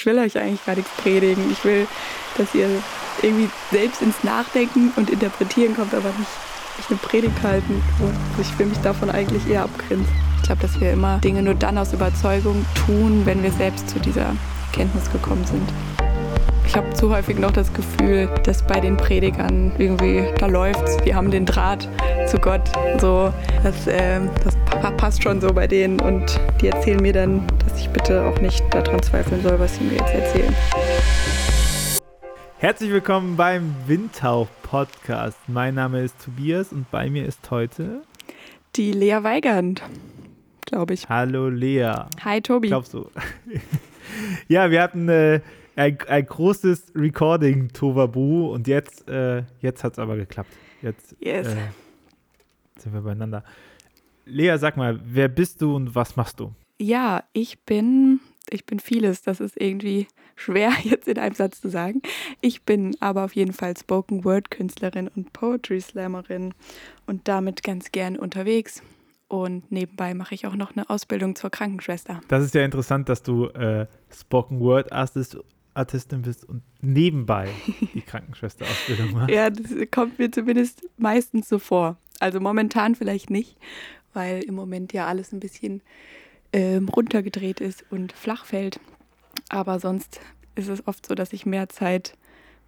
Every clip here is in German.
Ich will euch eigentlich gar nichts predigen. Ich will, dass ihr irgendwie selbst ins Nachdenken und Interpretieren kommt, aber nicht, eine Predigt halten. Also ich will mich davon eigentlich eher abgrenzen. Ich glaube, dass wir immer Dinge nur dann aus Überzeugung tun, wenn wir selbst zu dieser Kenntnis gekommen sind. Ich habe zu häufig noch das Gefühl, dass bei den Predigern irgendwie, da läuft's, wir haben den Draht zu Gott. So, das, äh, das passt schon so bei denen und die erzählen mir dann, dass ich bitte auch nicht daran zweifeln soll, was sie mir jetzt erzählen. Herzlich willkommen beim Windtauch Podcast. Mein Name ist Tobias und bei mir ist heute die Lea Weigand, glaube ich. Hallo Lea. Hi Tobi. Glaubst du? ja, wir hatten äh, ein, ein großes Recording Tovabu und jetzt, äh, jetzt hat es aber geklappt. Jetzt yes. äh, sind wir beieinander. Lea, sag mal, wer bist du und was machst du? Ja, ich bin, ich bin vieles. Das ist irgendwie schwer jetzt in einem Satz zu sagen. Ich bin aber auf jeden Fall Spoken Word Künstlerin und Poetry Slammerin und damit ganz gern unterwegs. Und nebenbei mache ich auch noch eine Ausbildung zur Krankenschwester. Das ist ja interessant, dass du äh, Spoken Word Artist Artistin bist und nebenbei die Krankenschwester-Ausbildung machst. ja, das kommt mir zumindest meistens so vor. Also momentan vielleicht nicht, weil im Moment ja alles ein bisschen ähm, runtergedreht ist und flach fällt. Aber sonst ist es oft so, dass ich mehr Zeit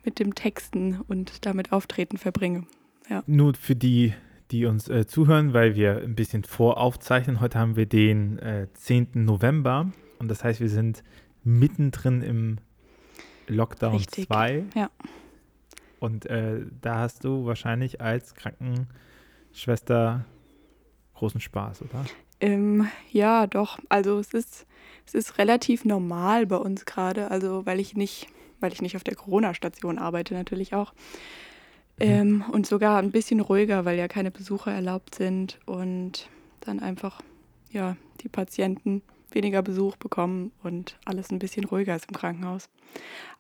mit dem Texten und damit Auftreten verbringe. Ja. Nur für die, die uns äh, zuhören, weil wir ein bisschen voraufzeichnen. Heute haben wir den äh, 10. November und das heißt, wir sind mittendrin im Lockdown 2. Ja. Und äh, da hast du wahrscheinlich als Krankenschwester großen Spaß, oder? Ähm, ja, doch. Also es ist, es ist relativ normal bei uns gerade. Also weil ich nicht, weil ich nicht auf der Corona-Station arbeite, natürlich auch. Mhm. Ähm, und sogar ein bisschen ruhiger, weil ja keine Besucher erlaubt sind und dann einfach ja die Patienten weniger Besuch bekommen und alles ein bisschen ruhiger ist im Krankenhaus.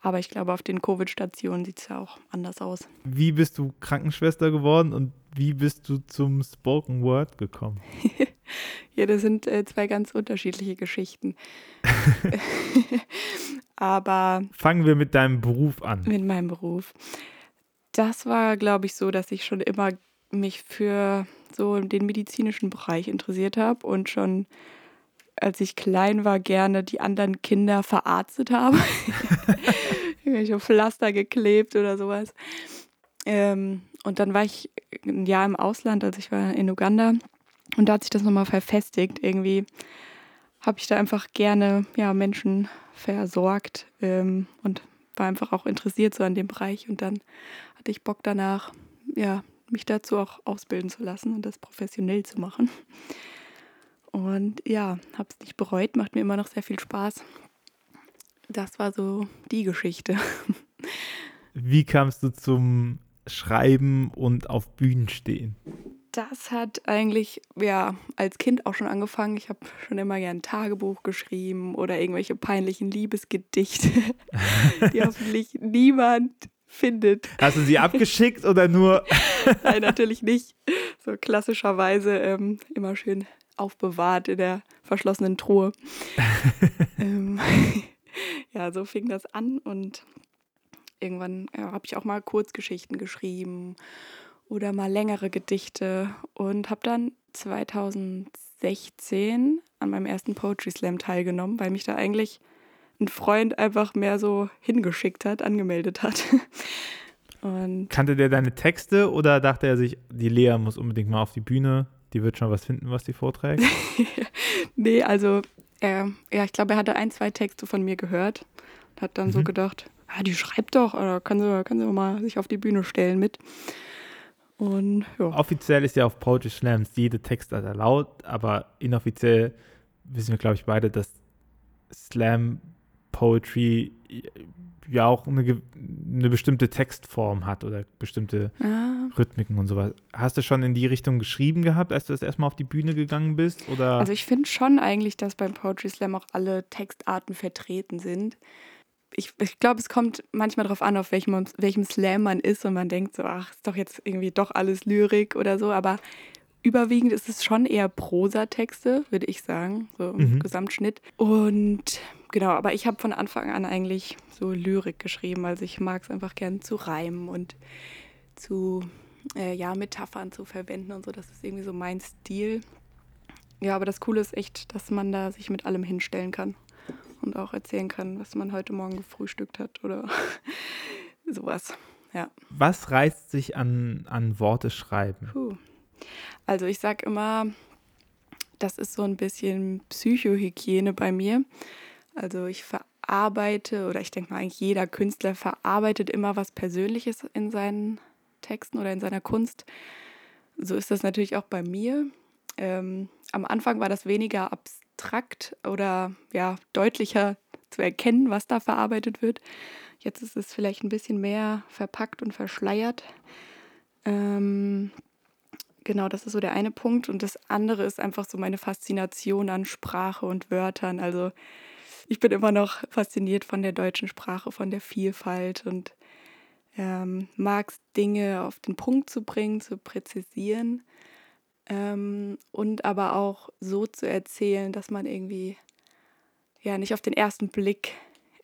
Aber ich glaube, auf den Covid-Stationen sieht es ja auch anders aus. Wie bist du Krankenschwester geworden und wie bist du zum Spoken Word gekommen? ja, das sind äh, zwei ganz unterschiedliche Geschichten. Aber. Fangen wir mit deinem Beruf an. Mit meinem Beruf. Das war, glaube ich, so, dass ich schon immer mich für so den medizinischen Bereich interessiert habe und schon als ich klein war, gerne die anderen Kinder verarztet habe. Irgendwelche Pflaster geklebt oder sowas. Ähm, und dann war ich ein Jahr im Ausland, also ich war in Uganda. Und da hat sich das nochmal verfestigt. Irgendwie habe ich da einfach gerne ja, Menschen versorgt ähm, und war einfach auch interessiert so an dem Bereich. Und dann hatte ich Bock danach, ja, mich dazu auch ausbilden zu lassen und das professionell zu machen. Und ja, habe es nicht bereut, macht mir immer noch sehr viel Spaß. Das war so die Geschichte. Wie kamst du zum Schreiben und auf Bühnen stehen? Das hat eigentlich ja als Kind auch schon angefangen. Ich habe schon immer gern ein Tagebuch geschrieben oder irgendwelche peinlichen Liebesgedichte, die hoffentlich niemand findet. Hast du sie abgeschickt oder nur? Nein, natürlich nicht. So klassischerweise ähm, immer schön aufbewahrt in der verschlossenen Truhe. ähm, ja, so fing das an und irgendwann ja, habe ich auch mal Kurzgeschichten geschrieben oder mal längere Gedichte und habe dann 2016 an meinem ersten Poetry Slam teilgenommen, weil mich da eigentlich ein Freund einfach mehr so hingeschickt hat, angemeldet hat. Und Kannte der deine Texte oder dachte er sich, die Lea muss unbedingt mal auf die Bühne? Die wird schon was finden, was die vorträgt? nee, also er, ja, ich glaube, er hatte ein, zwei Texte von mir gehört und hat dann mhm. so gedacht, ah, die schreibt doch, oder kann sie, kann sie mal sich auf die Bühne stellen mit. Und, ja. Offiziell ist ja auf Poetry Slams jede Textart erlaubt, aber inoffiziell wissen wir, glaube ich, beide, dass Slam Poetry ja auch eine, eine bestimmte Textform hat oder bestimmte ah. Rhythmiken und sowas. Hast du schon in die Richtung geschrieben gehabt, als du das erstmal auf die Bühne gegangen bist? Oder? Also ich finde schon eigentlich, dass beim Poetry Slam auch alle Textarten vertreten sind. Ich, ich glaube, es kommt manchmal darauf an, auf welchem, welchem Slam man ist und man denkt so, ach, ist doch jetzt irgendwie doch alles Lyrik oder so, aber überwiegend ist es schon eher Prosatexte, würde ich sagen, so im Mhm. Gesamtschnitt. Und genau, aber ich habe von Anfang an eigentlich so Lyrik geschrieben. Also ich mag es einfach gern zu reimen und zu äh, ja, Metaphern zu verwenden und so. Das ist irgendwie so mein Stil. Ja, aber das Coole ist echt, dass man da sich mit allem hinstellen kann und auch erzählen kann, was man heute Morgen gefrühstückt hat oder sowas. Ja. Was reizt sich an, an Worte schreiben? Puh. Also ich sag immer, das ist so ein bisschen Psychohygiene bei mir. Also ich verarbeite oder ich denke mal eigentlich jeder Künstler verarbeitet immer was Persönliches in seinen Texten oder in seiner Kunst. So ist das natürlich auch bei mir. Ähm, am Anfang war das weniger abstrakt oder ja deutlicher zu erkennen, was da verarbeitet wird. Jetzt ist es vielleicht ein bisschen mehr verpackt und verschleiert. Ähm, genau, das ist so der eine Punkt. Und das andere ist einfach so meine Faszination an Sprache und Wörtern. Also ich bin immer noch fasziniert von der deutschen Sprache, von der Vielfalt und ähm, mag Dinge auf den Punkt zu bringen, zu präzisieren ähm, und aber auch so zu erzählen, dass man irgendwie ja nicht auf den ersten Blick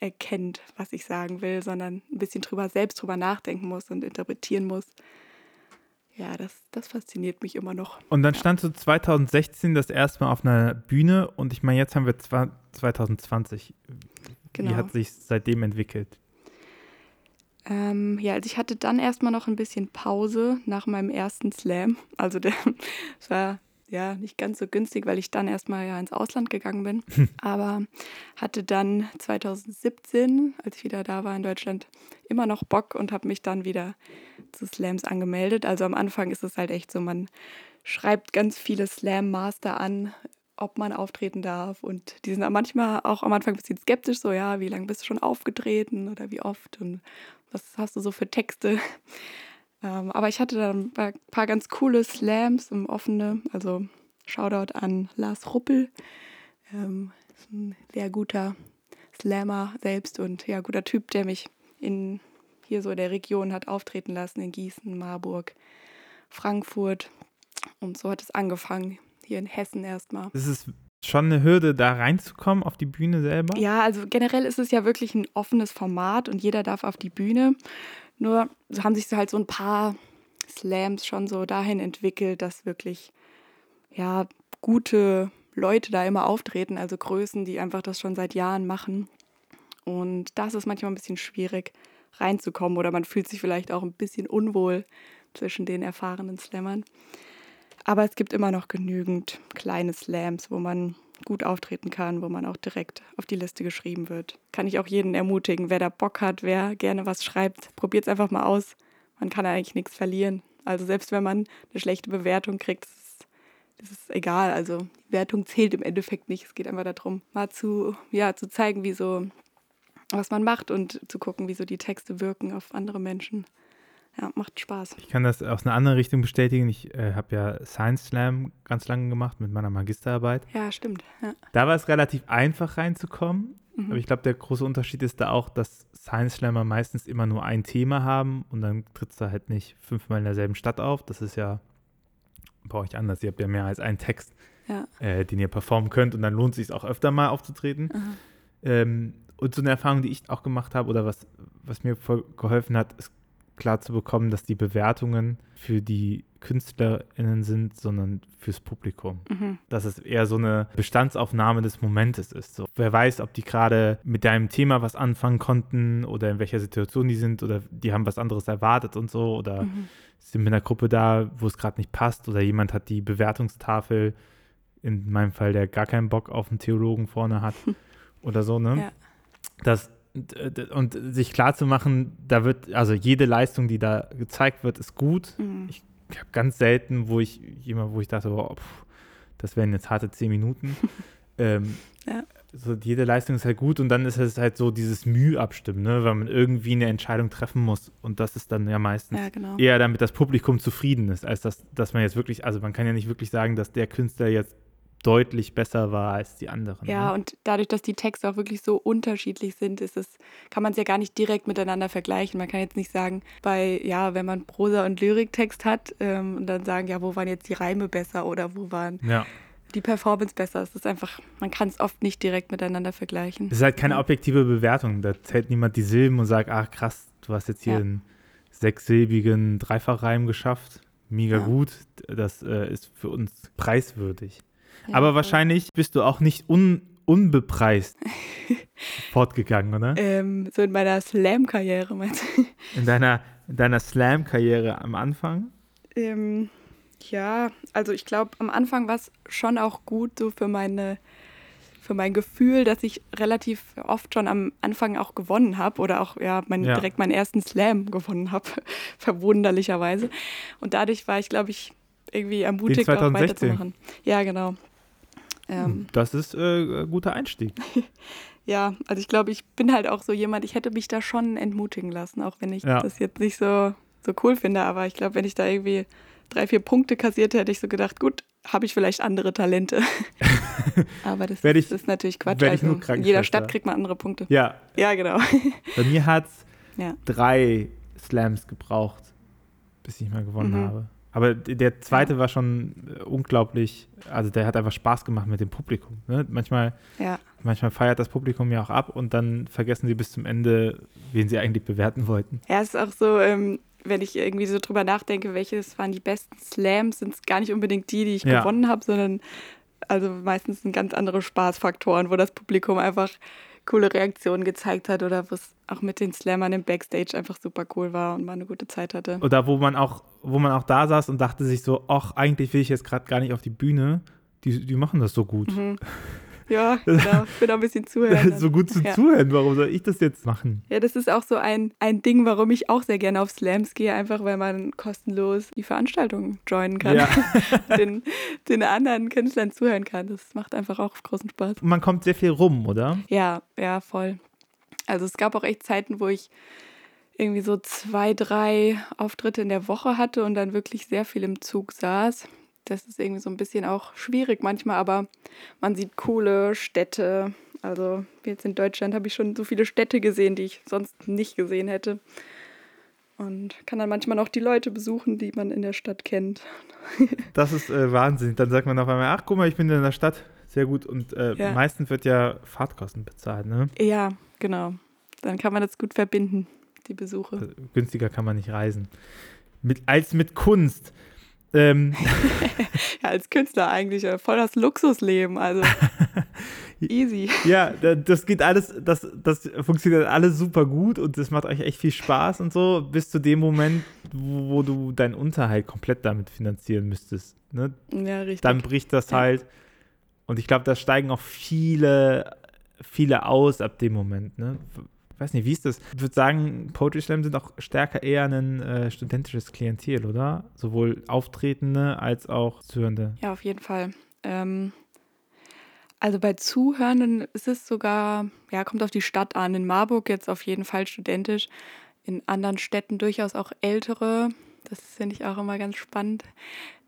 erkennt, was ich sagen will, sondern ein bisschen drüber selbst drüber nachdenken muss und interpretieren muss. Ja, das, das fasziniert mich immer noch. Und dann standst du 2016 das erste Mal auf einer Bühne und ich meine, jetzt haben wir zwa- 2020. Genau. Wie hat sich seitdem entwickelt? Ähm, ja, also ich hatte dann erstmal noch ein bisschen Pause nach meinem ersten Slam. Also der es war ja nicht ganz so günstig, weil ich dann erstmal ja ins Ausland gegangen bin. Aber hatte dann 2017, als ich wieder da war in Deutschland, immer noch Bock und habe mich dann wieder zu Slams angemeldet. Also am Anfang ist es halt echt so, man schreibt ganz viele Slam-Master an, ob man auftreten darf. Und die sind manchmal auch am Anfang ein bisschen skeptisch, so ja, wie lange bist du schon aufgetreten oder wie oft und was hast du so für Texte. Ähm, aber ich hatte dann ein paar ganz coole Slams im Offene. Also Shoutout an Lars Ruppel. Ähm, ist ein sehr guter Slammer selbst und ja, guter Typ, der mich in hier so in der Region hat auftreten lassen, in Gießen, Marburg, Frankfurt. Und so hat es angefangen, hier in Hessen erstmal. Es ist schon eine Hürde, da reinzukommen auf die Bühne selber. Ja, also generell ist es ja wirklich ein offenes Format und jeder darf auf die Bühne. Nur haben sich halt so ein paar Slams schon so dahin entwickelt, dass wirklich ja gute Leute da immer auftreten, also Größen, die einfach das schon seit Jahren machen. Und das ist manchmal ein bisschen schwierig reinzukommen oder man fühlt sich vielleicht auch ein bisschen unwohl zwischen den erfahrenen Slammern. Aber es gibt immer noch genügend kleine Slams, wo man gut auftreten kann, wo man auch direkt auf die Liste geschrieben wird. Kann ich auch jeden ermutigen, wer da Bock hat, wer gerne was schreibt, probiert es einfach mal aus. Man kann eigentlich nichts verlieren. Also selbst wenn man eine schlechte Bewertung kriegt, das ist, das ist egal. Also die Wertung zählt im Endeffekt nicht. Es geht einfach darum, mal zu, ja, zu zeigen, wie so, was man macht und zu gucken, wie so die Texte wirken auf andere Menschen. Ja, macht Spaß. Ich kann das aus einer anderen Richtung bestätigen. Ich äh, habe ja Science Slam ganz lange gemacht mit meiner Magisterarbeit. Ja, stimmt. Ja. Da war es relativ einfach reinzukommen. Mhm. Aber ich glaube, der große Unterschied ist da auch, dass Science Slammer meistens immer nur ein Thema haben und dann trittst du halt nicht fünfmal in derselben Stadt auf. Das ist ja bei euch anders. Ihr habt ja mehr als einen Text, Ja. äh, den ihr performen könnt und dann lohnt es sich auch öfter mal aufzutreten. Aha. Ähm, und so eine Erfahrung, die ich auch gemacht habe oder was, was mir voll geholfen hat, ist klar zu bekommen, dass die Bewertungen für die KünstlerInnen sind, sondern fürs Publikum. Mhm. Dass es eher so eine Bestandsaufnahme des Momentes ist. So. Wer weiß, ob die gerade mit deinem Thema was anfangen konnten oder in welcher Situation die sind oder die haben was anderes erwartet und so oder Mhm. sind mit einer Gruppe da, wo es gerade nicht passt oder jemand hat die Bewertungstafel, in meinem Fall, der gar keinen Bock auf einen Theologen vorne hat oder so, ne? Ja. Das, und, und sich klar zu machen, da wird, also jede Leistung, die da gezeigt wird, ist gut. Mhm. Ich habe ganz selten, wo ich jemand, wo ich dachte, oh, pff, das wären jetzt harte zehn Minuten. ähm, Ja. So, jede Leistung ist halt gut und dann ist es halt so dieses Mühe abstimmen, ne? weil man irgendwie eine Entscheidung treffen muss. Und das ist dann ja meistens Ja, genau. eher damit das Publikum zufrieden ist, als dass, dass man jetzt wirklich, also man kann ja nicht wirklich sagen, dass der Künstler jetzt deutlich besser war als die anderen. Ja, ne? und dadurch, dass die Texte auch wirklich so unterschiedlich sind, ist es, kann man es ja gar nicht direkt miteinander vergleichen. Man kann jetzt nicht sagen, bei, ja, wenn man Prosa- und Lyriktext hat ähm, und dann sagen, ja, wo waren jetzt die Reime besser oder wo waren ja. die Performance besser. Es ist einfach, man kann es oft nicht direkt miteinander vergleichen. Es ist halt keine objektive Bewertung. Da zählt niemand die Silben und sagt, ach krass, du hast jetzt hier Ja. einen sechssilbigen Dreifachreim geschafft. Mega Ja. gut. Das äh, ist für uns preiswürdig. Ja, Aber wahrscheinlich bist du auch nicht un unbepreist fortgegangen, oder? Ähm, so in meiner Slam-Karriere, meinst du? In deiner, in deiner Slam-Karriere am Anfang? Ähm, ja, also ich glaube, am Anfang war es schon auch gut so für meine für mein Gefühl, dass ich relativ oft schon am Anfang auch gewonnen habe oder auch ja, mein, Ja. direkt meinen ersten Slam gewonnen habe, verwunderlicherweise. Und dadurch war ich, glaube ich, irgendwie ermutigt, auch 2016. weiterzumachen. Ja, genau. Ähm, Das ist äh, ein guter Einstieg. ja, also ich glaube, ich bin halt auch so jemand, ich hätte mich da schon entmutigen lassen, auch wenn ich Ja. das jetzt nicht so, so cool finde. Aber ich glaube, wenn ich da irgendwie drei, vier Punkte kassiert hätte, ich so gedacht, gut, habe ich vielleicht andere Talente. Aber das ich- ist natürlich Quatsch. Also in jeder. Stadt kriegt man andere Punkte. Ja, Ja, genau. bei mir hat es Ja. drei Slams gebraucht, bis ich mal gewonnen Mhm. habe. Aber der zweite war schon äh, unglaublich, also der hat einfach Spaß gemacht mit dem Publikum. Ne? Manchmal, Ja, manchmal feiert das Publikum ja auch ab und dann vergessen sie bis zum Ende, wen sie eigentlich bewerten wollten. ja es ist auch so, ähm, wenn ich irgendwie so drüber nachdenke, welches waren die besten Slams, sind es gar nicht unbedingt die, die ich Ja. gewonnen habe, sondern also meistens sind ganz andere Spaßfaktoren, wo das Publikum einfach coole Reaktionen gezeigt hat oder wo es auch mit den Slammern im Backstage einfach super cool war und man eine gute Zeit hatte. Oder wo man auch, wo man auch da saß und dachte sich so, ach, eigentlich will ich jetzt gerade gar nicht auf die Bühne. Die, die machen das so gut. Mhm. Ja, genau. Ich bin auch ein bisschen zuhören. so gut zu ja. zuhören, warum soll ich das jetzt machen? Ja, das ist auch so ein, ein Ding, warum ich auch sehr gerne auf Slams gehe, einfach weil man kostenlos die Veranstaltung joinen kann, Ja. den, den anderen Künstlern zuhören kann. Das macht einfach auch großen Spaß. Man kommt sehr viel rum, oder? Ja, ja, voll. Also es gab auch echt Zeiten, wo ich irgendwie so zwei, drei Auftritte in der Woche hatte und dann wirklich sehr viel im Zug saß. Das ist irgendwie so ein bisschen auch schwierig manchmal, aber man sieht coole Städte. Also jetzt in Deutschland habe ich schon so viele Städte gesehen, die ich sonst nicht gesehen hätte. Und kann dann manchmal noch die Leute besuchen, die man in der Stadt kennt. Das ist äh, Wahnsinn. Dann sagt man auf einmal, ach guck mal, ich bin in der Stadt. Sehr gut. Und äh, Ja. meistens wird ja Fahrtkosten bezahlt, ne? Ja, genau. Dann kann man das gut verbinden, die Besuche. Also, günstiger kann man nicht reisen. Mit, als mit Kunst. Ähm, Ja, als Künstler eigentlich äh, voll das Luxusleben, also easy. ja, da- das geht alles, das, das funktioniert alles super gut und das macht euch echt viel Spaß und so, bis zu dem Moment, wo, wo du deinen Unterhalt komplett damit finanzieren müsstest. Ne? Ja, richtig. Dann bricht das halt. Und ich glaube, da steigen auch viele, viele aus ab dem Moment. Ne? Ich weiß nicht, wie ist das? Ich würde sagen, Poetry Slam sind auch stärker eher ein äh, studentisches Klientel, oder? Sowohl Auftretende als auch Zuhörende. ja, auf jeden Fall. Ähm, also bei Zuhörenden ist es sogar, ja, kommt auf die Stadt an. In Marburg jetzt auf jeden Fall studentisch. In anderen Städten durchaus auch ältere. Das finde ich auch immer ganz spannend.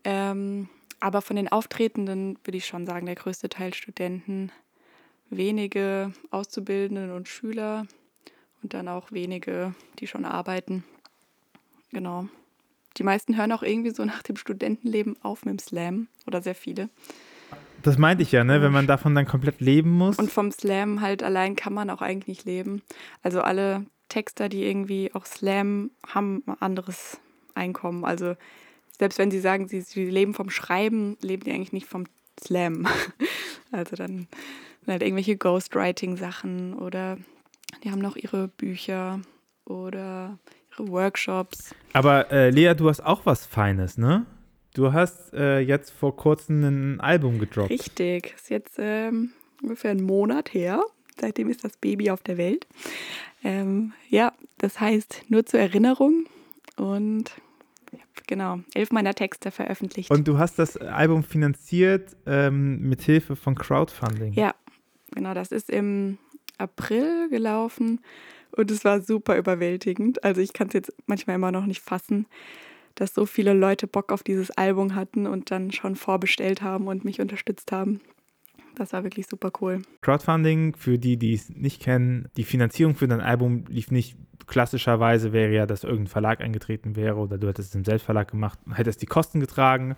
Ähm, aber von den Auftretenden würde ich schon sagen, der größte Teil Studenten. Wenige Auszubildenden und Schüler und dann auch wenige, die schon arbeiten. Genau. Die meisten hören auch irgendwie so nach dem Studentenleben auf mit dem Slam oder sehr viele. Das meinte ich ja, ne? Wenn man davon dann komplett leben muss. Und vom Slam halt allein kann man auch eigentlich nicht leben. Also alle Texter, die irgendwie auch Slam haben, ein anderes Einkommen. Also selbst wenn sie sagen, sie, sie leben vom Schreiben, leben die eigentlich nicht vom Slam. Also dann sind halt irgendwelche Ghostwriting-Sachen oder die haben noch ihre Bücher oder ihre Workshops. Aber äh, Lea, du hast auch was Feines, ne? Du hast äh, jetzt vor kurzem ein Album gedroppt. Richtig, ist jetzt ähm, ungefähr einen Monat her. Seitdem ist das Baby auf der Welt. Ähm, ja, das heißt nur zur Erinnerung und genau, elf meiner Texte veröffentlicht. Und du hast das Album finanziert ähm, mit Hilfe von Crowdfunding. ja, genau, das ist im April gelaufen und es war super überwältigend. Also ich kann es jetzt manchmal immer noch nicht fassen. dass so viele Leute Bock auf dieses Album hatten und dann schon vorbestellt haben und mich unterstützt haben. Das war wirklich super cool. Crowdfunding, für die, die es nicht kennen, die Finanzierung für dein Album lief nicht klassischerweise, wäre ja, dass irgendein Verlag eingetreten wäre oder du hättest es im Selbstverlag gemacht, hättest die Kosten getragen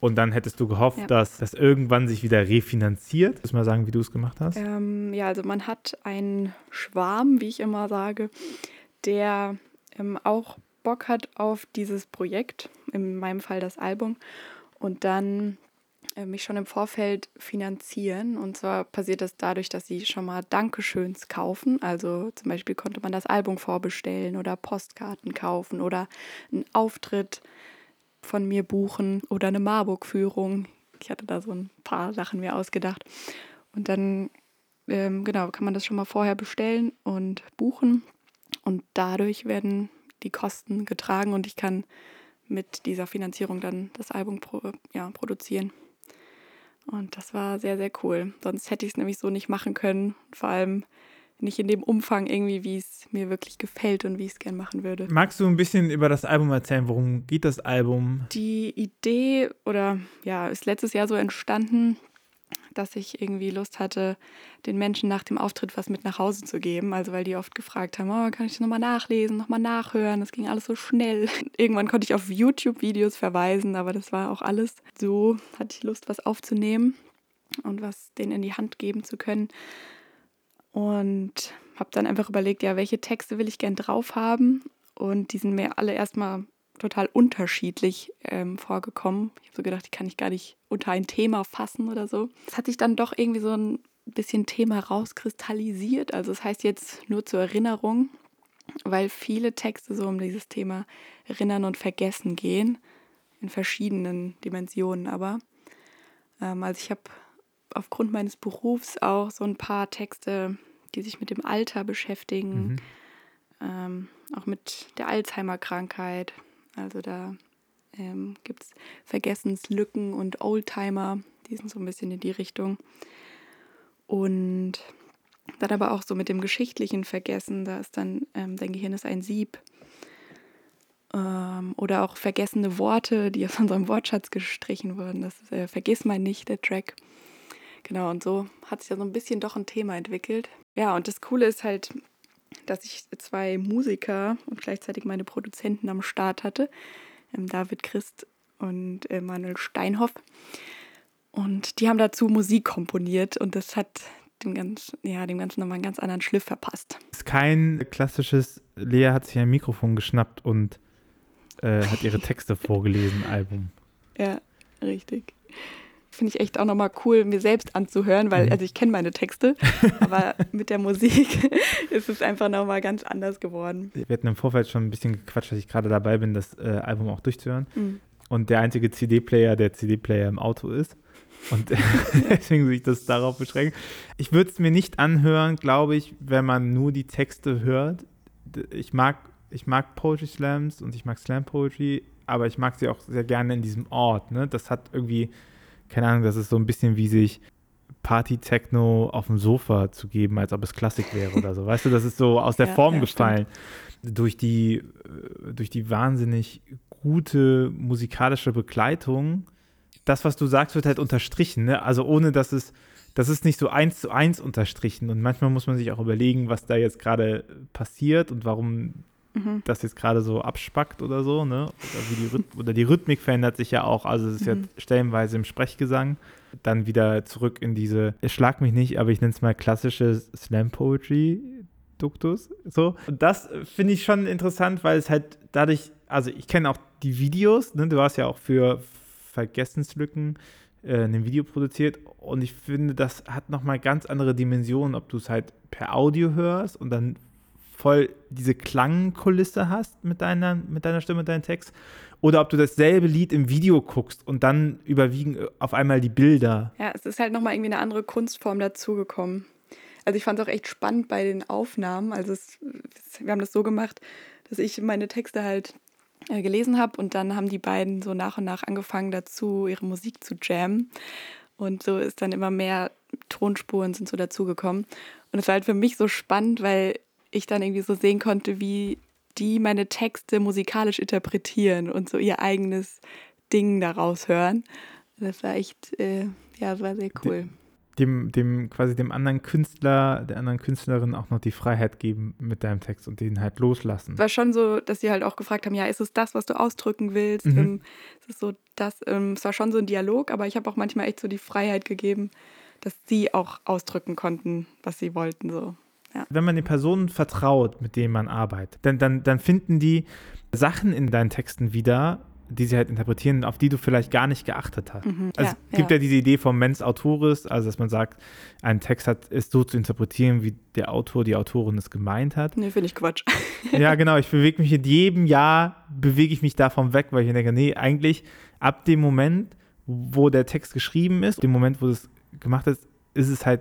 und dann hättest du gehofft, ja. dass das irgendwann sich wieder refinanziert. Du mal sagen, wie du es gemacht hast? Ähm, ja, also man hat einen Schwarm, wie ich immer sage, der ähm, auch Bock hat auf dieses Projekt, in meinem Fall das Album, und dann äh, mich schon im Vorfeld finanzieren. Und zwar passiert das dadurch, dass sie schon mal Dankeschöns kaufen. Also zum Beispiel konnte man das Album vorbestellen oder Postkarten kaufen oder einen Auftritt von mir buchen oder eine Marburg-Führung. Ich hatte da so ein paar Sachen mir ausgedacht. Und dann, ähm, genau, kann man das schon mal vorher bestellen und buchen. Und dadurch werden die Kosten getragen und ich kann mit dieser Finanzierung dann das Album pro, ja, produzieren. Und das war sehr, sehr cool. Sonst hätte ich es nämlich so nicht machen können. Vor allem nicht in dem Umfang irgendwie, wie es mir wirklich gefällt und wie ich es gern machen würde. Magst du ein bisschen über das Album erzählen? Worum geht das Album? Die Idee oder ja, ist letztes Jahr so entstanden, dass ich irgendwie Lust hatte, den Menschen nach dem Auftritt was mit nach Hause zu geben. Also weil die oft gefragt haben, oh, kann ich das nochmal nachlesen, nochmal nachhören? Das ging alles so schnell. Irgendwann konnte ich auf YouTube-Videos verweisen, aber das war auch alles so, hatte ich Lust, was aufzunehmen und was denen in die Hand geben zu können. Und habe dann einfach überlegt, ja, welche Texte will ich gern drauf haben? Und die sind mir alle erstmal total unterschiedlich ähm, vorgekommen. Ich habe so gedacht, die kann ich gar nicht unter ein Thema fassen oder so. Es hat sich dann doch irgendwie so ein bisschen Thema rauskristallisiert. Also es das heißt jetzt nur zur Erinnerung, weil viele Texte so um dieses Thema Erinnern und Vergessen gehen, in verschiedenen Dimensionen aber. Ähm, also ich habe aufgrund meines Berufs auch so ein paar Texte, die sich mit dem Alter beschäftigen, mhm. ähm, auch mit der Alzheimer-Krankheit, also da ähm, gibt es Vergessenslücken und Oldtimer, die sind so ein bisschen in die Richtung. Und dann aber auch so mit dem geschichtlichen Vergessen, da ist dann, ähm, dein Gehirn ist ein Sieb. Ähm, oder auch vergessene Worte, die aus unserem Wortschatz gestrichen wurden. Das ist äh, Vergiss mal nicht, der Track. Genau, und so hat sich da so ein bisschen doch ein Thema entwickelt. Ja, und das Coole ist halt, dass ich zwei Musiker und gleichzeitig meine Produzenten am Start hatte, ähm, David Christ und Manuel Steinhoff. Und die haben dazu Musik komponiert und das hat dem, ganz, ja, dem Ganzen nochmal einen ganz anderen Schliff verpasst. Das ist kein klassisches, Lea hat sich ein Mikrofon geschnappt und äh, hat ihre Texte vorgelesen, Album. Ja, richtig finde ich echt auch nochmal cool, mir selbst anzuhören, weil, mhm. also ich kenne meine Texte, aber mit der Musik ist es einfach nochmal ganz anders geworden. Wir hatten im Vorfeld schon ein bisschen gequatscht, dass ich gerade dabei bin, das äh, Album auch durchzuhören. Mhm. Und der einzige CD-Player, der CD-Player im Auto ist. Und deswegen will ich das darauf beschränken. Ich würde es mir nicht anhören, glaube ich, wenn man nur die Texte hört. Ich mag, ich mag Poetry Slams und ich mag Slam Poetry, aber ich mag sie auch sehr gerne in diesem Ort. Ne? Das hat irgendwie keine Ahnung, das ist so ein bisschen wie sich Party-Techno auf dem Sofa zu geben, als ob es Klassik wäre oder so. Weißt du, das ist so aus der ja, Form ja, gefallen. Durch die, durch die wahnsinnig gute musikalische Begleitung, das, was du sagst, wird halt unterstrichen. Ne? Also ohne, dass es, das ist nicht so eins zu eins unterstrichen. Und manchmal muss man sich auch überlegen, was da jetzt gerade passiert und warum mhm. das jetzt gerade so abspackt oder so, ne? Oder, wie die, oder die Rhythmik verändert sich ja auch. Also es ist mhm. ja stellenweise im Sprechgesang. Dann wieder zurück in diese, es schlag mich nicht, aber ich nenne es mal klassische Slam-Poetry. Duktus, so. Und das finde ich schon interessant, weil es halt dadurch, also ich kenne auch die Videos, ne? du hast ja auch für Vergessenslücken äh, ein Video produziert und ich finde, das hat nochmal ganz andere Dimensionen, ob du es halt per Audio hörst und dann voll diese Klangkulisse hast mit deiner, mit deiner Stimme, mit deinem Text, oder ob du dasselbe Lied im Video guckst und dann überwiegen auf einmal die Bilder. Ja, es ist halt nochmal irgendwie eine andere Kunstform dazugekommen. Also ich fand es auch echt spannend bei den Aufnahmen. Also es, wir haben das so gemacht, dass ich meine Texte halt äh, gelesen habe und dann haben die beiden so nach und nach angefangen dazu, ihre Musik zu jammen. Und so ist dann immer mehr Tonspuren sind so dazugekommen. Und es war halt für mich so spannend, weil ich dann irgendwie so sehen konnte, wie die meine Texte musikalisch interpretieren und so ihr eigenes Ding daraus hören. Das war echt, äh, ja, das war sehr cool. Dem, dem, quasi dem anderen Künstler, der anderen Künstlerin auch noch die Freiheit geben mit deinem Text und den halt loslassen. War schon so, dass sie halt auch gefragt haben, ja, ist es das, was du ausdrücken willst? Mhm. Ähm, ist es so das, ähm, es war schon so ein Dialog, aber ich habe auch manchmal echt so die Freiheit gegeben, dass sie auch ausdrücken konnten, was sie wollten. So. Ja. Wenn man den Personen vertraut, mit denen man arbeitet, dann, dann, dann finden die Sachen in deinen Texten wieder, die sie halt interpretieren, auf die du vielleicht gar nicht geachtet hast. Mhm, also ja, es gibt ja. ja. diese Idee vom Mens Autoris, also dass man sagt, ein Text hat, ist so zu interpretieren, wie der Autor, die Autorin es gemeint hat. Nee, finde ich Quatsch. ja, genau, ich bewege mich in jedem Jahr, bewege ich mich davon weg, weil ich denke, nee, eigentlich ab dem Moment, wo der Text geschrieben ist, dem Moment, wo es gemacht ist, ist es halt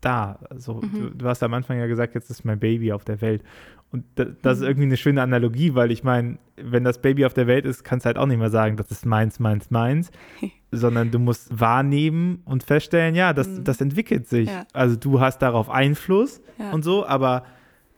da. Also, mhm. du, du, hast am Anfang ja gesagt, jetzt ist mein Baby auf der Welt. Und das, das mhm. ist irgendwie eine schöne Analogie, weil ich meine, wenn das Baby auf der Welt ist, kannst du halt auch nicht mehr sagen, das ist meins, meins, meins, sondern du musst wahrnehmen und feststellen, ja, das, mhm. das entwickelt sich. Ja. Also du hast darauf Einfluss ja. und so, aber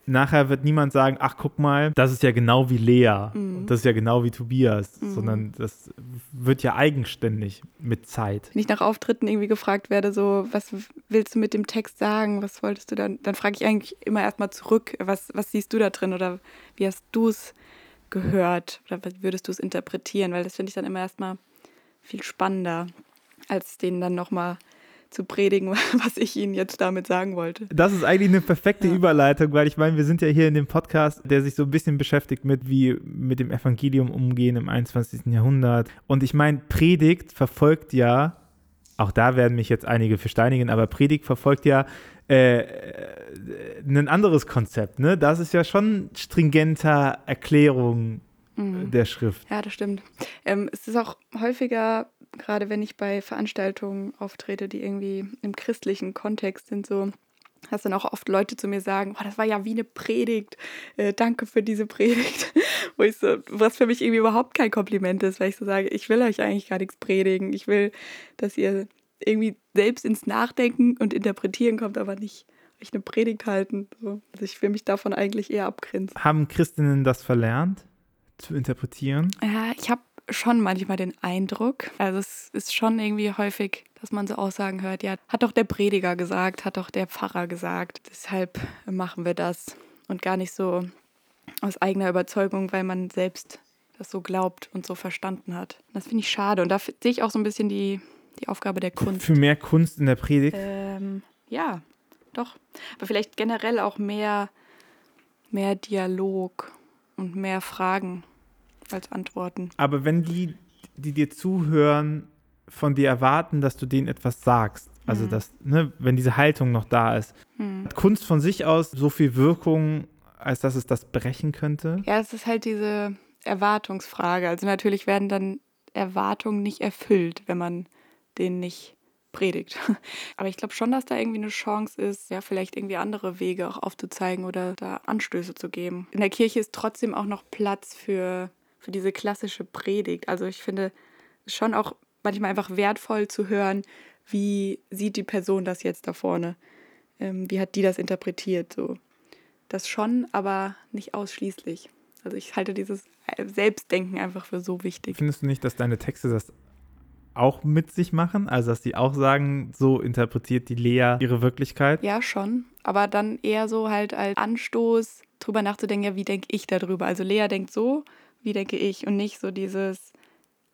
nachher wird niemand sagen, ach guck mal, das ist ja genau wie Lea, mhm. das ist ja genau wie Tobias, mhm. sondern das wird ja eigenständig mit Zeit. Wenn ich nach Auftritten irgendwie gefragt werde, so, was willst du mit dem Text sagen, was wolltest du dann, dann frage ich eigentlich immer erstmal zurück, was, was siehst du da drin? Oder wie hast du es gehört? Oder wie würdest du es interpretieren, weil das finde ich dann immer erstmal viel spannender, als denen dann nochmal zu predigen, was ich Ihnen jetzt damit sagen wollte. Das ist eigentlich eine perfekte ja. Überleitung, weil ich meine, wir sind ja hier in dem Podcast, der sich so ein bisschen beschäftigt mit, wie mit dem Evangelium umgehen im 21. Jahrhundert. Und ich meine, Predigt verfolgt ja, auch da werden mich jetzt einige versteinigen, aber Predigt verfolgt ja äh, ein anderes Konzept. Ne? Das ist ja schon stringenter Erklärung mhm. der Schrift. Ja, das stimmt. Ähm, es ist auch häufiger gerade wenn ich bei Veranstaltungen auftrete, die irgendwie im christlichen Kontext sind, so dass dann auch oft Leute zu mir sagen, oh, das war ja wie eine Predigt, äh, danke für diese Predigt. Wo ich so, was für mich irgendwie überhaupt kein Kompliment ist, weil ich so sage, ich will euch eigentlich gar nichts predigen. Ich will, dass ihr irgendwie selbst ins Nachdenken und Interpretieren kommt, aber nicht euch eine Predigt halten. So. Also ich will mich davon eigentlich eher abgrenzen. Haben Christinnen das verlernt, zu interpretieren? Ja, ich habe schon manchmal den Eindruck. Also es ist schon irgendwie häufig, dass man so Aussagen hört, ja, hat doch der Prediger gesagt, hat doch der Pfarrer gesagt, deshalb machen wir das. Und gar nicht so aus eigener Überzeugung, weil man selbst das so glaubt und so verstanden hat. Das finde ich schade. Und da sehe ich auch so ein bisschen die, die Aufgabe der Kunst. Für mehr Kunst in der Predigt? Ähm, ja, doch. Aber vielleicht generell auch mehr, mehr Dialog und mehr Fragen als Antworten. Aber wenn die, die dir zuhören, von dir erwarten, dass du denen etwas sagst, also mhm. dass, ne, wenn diese Haltung noch da ist, mhm. hat Kunst von sich aus so viel Wirkung, als dass es das brechen könnte? Ja, es ist halt diese Erwartungsfrage. Also natürlich werden dann Erwartungen nicht erfüllt, wenn man denen nicht predigt. Aber ich glaube schon, dass da irgendwie eine Chance ist, ja, vielleicht irgendwie andere Wege auch aufzuzeigen oder da Anstöße zu geben. In der Kirche ist trotzdem auch noch Platz für für diese klassische Predigt. Also ich finde es schon auch manchmal einfach wertvoll zu hören, wie sieht die Person das jetzt da vorne? Ähm, wie hat die das interpretiert? So. Das schon, aber nicht ausschließlich. Also ich halte dieses Selbstdenken einfach für so wichtig. Findest du nicht, dass deine Texte das auch mit sich machen? Also dass die auch sagen, so interpretiert die Lea ihre Wirklichkeit? Ja, schon. Aber dann eher so halt als Anstoß, drüber nachzudenken, ja, wie denke ich darüber? Also Lea denkt so, wie denke ich und nicht so dieses,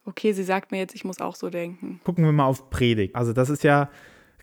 okay, sie sagt mir jetzt, ich muss auch so denken. Gucken wir mal auf Predigt. Also das ist ja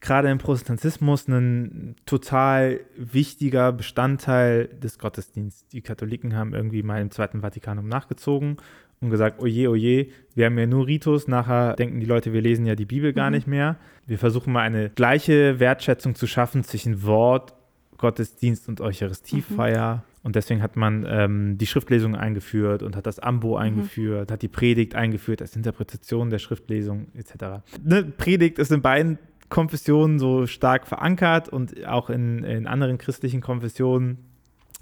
gerade im Protestantismus ein total wichtiger Bestandteil des Gottesdienstes. Die Katholiken haben irgendwie mal im Zweiten Vatikanum nachgezogen und gesagt, oje, oje, wir haben ja nur Ritus, nachher denken die Leute, wir lesen ja die Bibel gar mhm. nicht mehr. Wir versuchen mal eine gleiche Wertschätzung zu schaffen zwischen Wort, Gottesdienst und Eucharistiefeier. Mhm. Und deswegen hat man ähm, die Schriftlesung eingeführt und hat das Ambo mhm. eingeführt, hat die Predigt eingeführt als Interpretation der Schriftlesung etc. Ne, Predigt ist in beiden Konfessionen so stark verankert und auch in, in anderen christlichen Konfessionen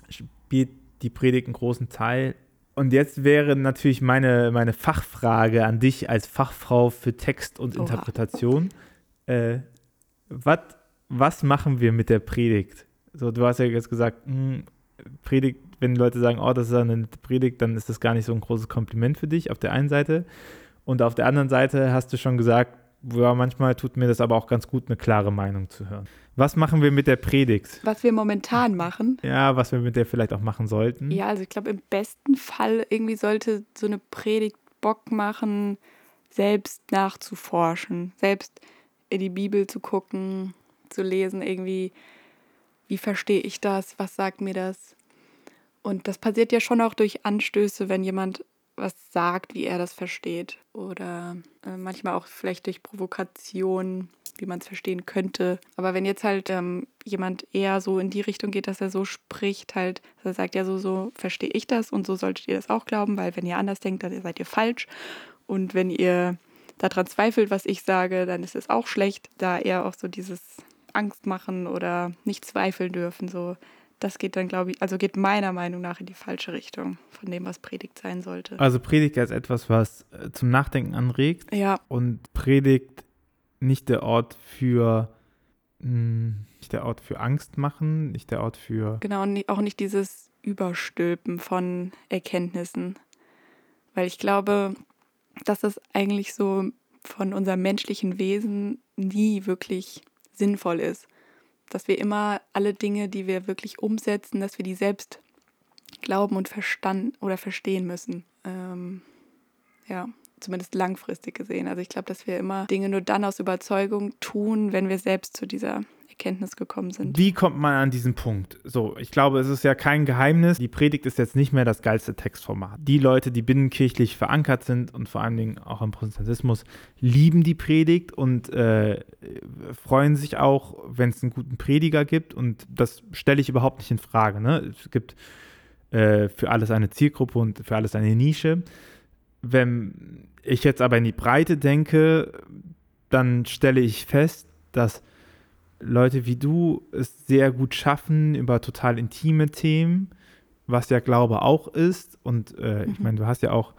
spielt die Predigt einen großen Teil. Und jetzt wäre natürlich meine, meine Fachfrage an dich als Fachfrau für Text und Oha. Interpretation. Äh, wat, was machen wir mit der Predigt? So, du hast ja jetzt gesagt, mh, hm, Predigt wenn Leute sagen, oh, das ist eine Predigt, dann ist das gar nicht so ein großes Kompliment für dich auf der einen Seite. Und auf der anderen Seite hast du schon gesagt, ja, manchmal tut mir das aber auch ganz gut, eine klare Meinung zu hören. Was machen wir mit der Predigt? Was wir momentan machen. Ja, was wir mit der vielleicht auch machen sollten. Ja, also ich glaube, im besten Fall irgendwie sollte so eine Predigt Bock machen, selbst nachzuforschen, selbst in die Bibel zu gucken, zu lesen, irgendwie, wie verstehe ich das, was sagt mir das? Und das passiert ja schon auch durch Anstöße, wenn jemand was sagt, wie er das versteht. Oder äh, manchmal auch vielleicht durch Provokation, wie man es verstehen könnte. Aber wenn jetzt halt ähm, jemand eher so in die Richtung geht, dass er so spricht, halt, dass er sagt, ja, so, so verstehe ich das und so solltet ihr das auch glauben, weil wenn ihr anders denkt, dann seid ihr falsch. Und wenn ihr daran zweifelt, was ich sage, dann ist es auch schlecht, da eher auch so dieses Angst machen oder nicht zweifeln dürfen, so das geht dann, glaube ich, also geht meiner Meinung nach in die falsche Richtung von dem, was Predigt sein sollte. Also Predigt als etwas, was äh, zum Nachdenken anregt. Ja. Und Predigt nicht der Ort für hm, nicht der Ort für Angst machen, nicht der Ort für. Genau, und auch nicht dieses Überstülpen von Erkenntnissen. Weil ich glaube, dass das eigentlich so von unserem menschlichen Wesen nie wirklich sinnvoll ist dass wir immer alle Dinge, die wir wirklich umsetzen, dass wir die selbst glauben und verstanden oder verstehen müssen. Ähm, ja, zumindest langfristig gesehen. Also ich glaube, dass wir immer Dinge nur dann aus Überzeugung tun, wenn wir selbst zu dieser Erkenntnis gekommen sind. Wie kommt man an diesen Punkt? So, ich glaube, es ist ja kein Geheimnis. Die Predigt ist jetzt nicht mehr das geilste Textformat. Die Leute, die binnenkirchlich verankert sind und vor allen Dingen auch im Protestantismus, lieben die Predigt und äh, freuen sich auch, wenn es einen guten Prediger gibt. Und das stelle ich überhaupt nicht in Frage. Ne? Es gibt äh, für alles eine Zielgruppe und für alles eine Nische. Wenn ich jetzt aber in die Breite denke, dann stelle ich fest, dass Leute wie du es sehr gut schaffen über total intime Themen, was ja Glaube auch ist. Und äh, mhm. ich meine, du hast ja auch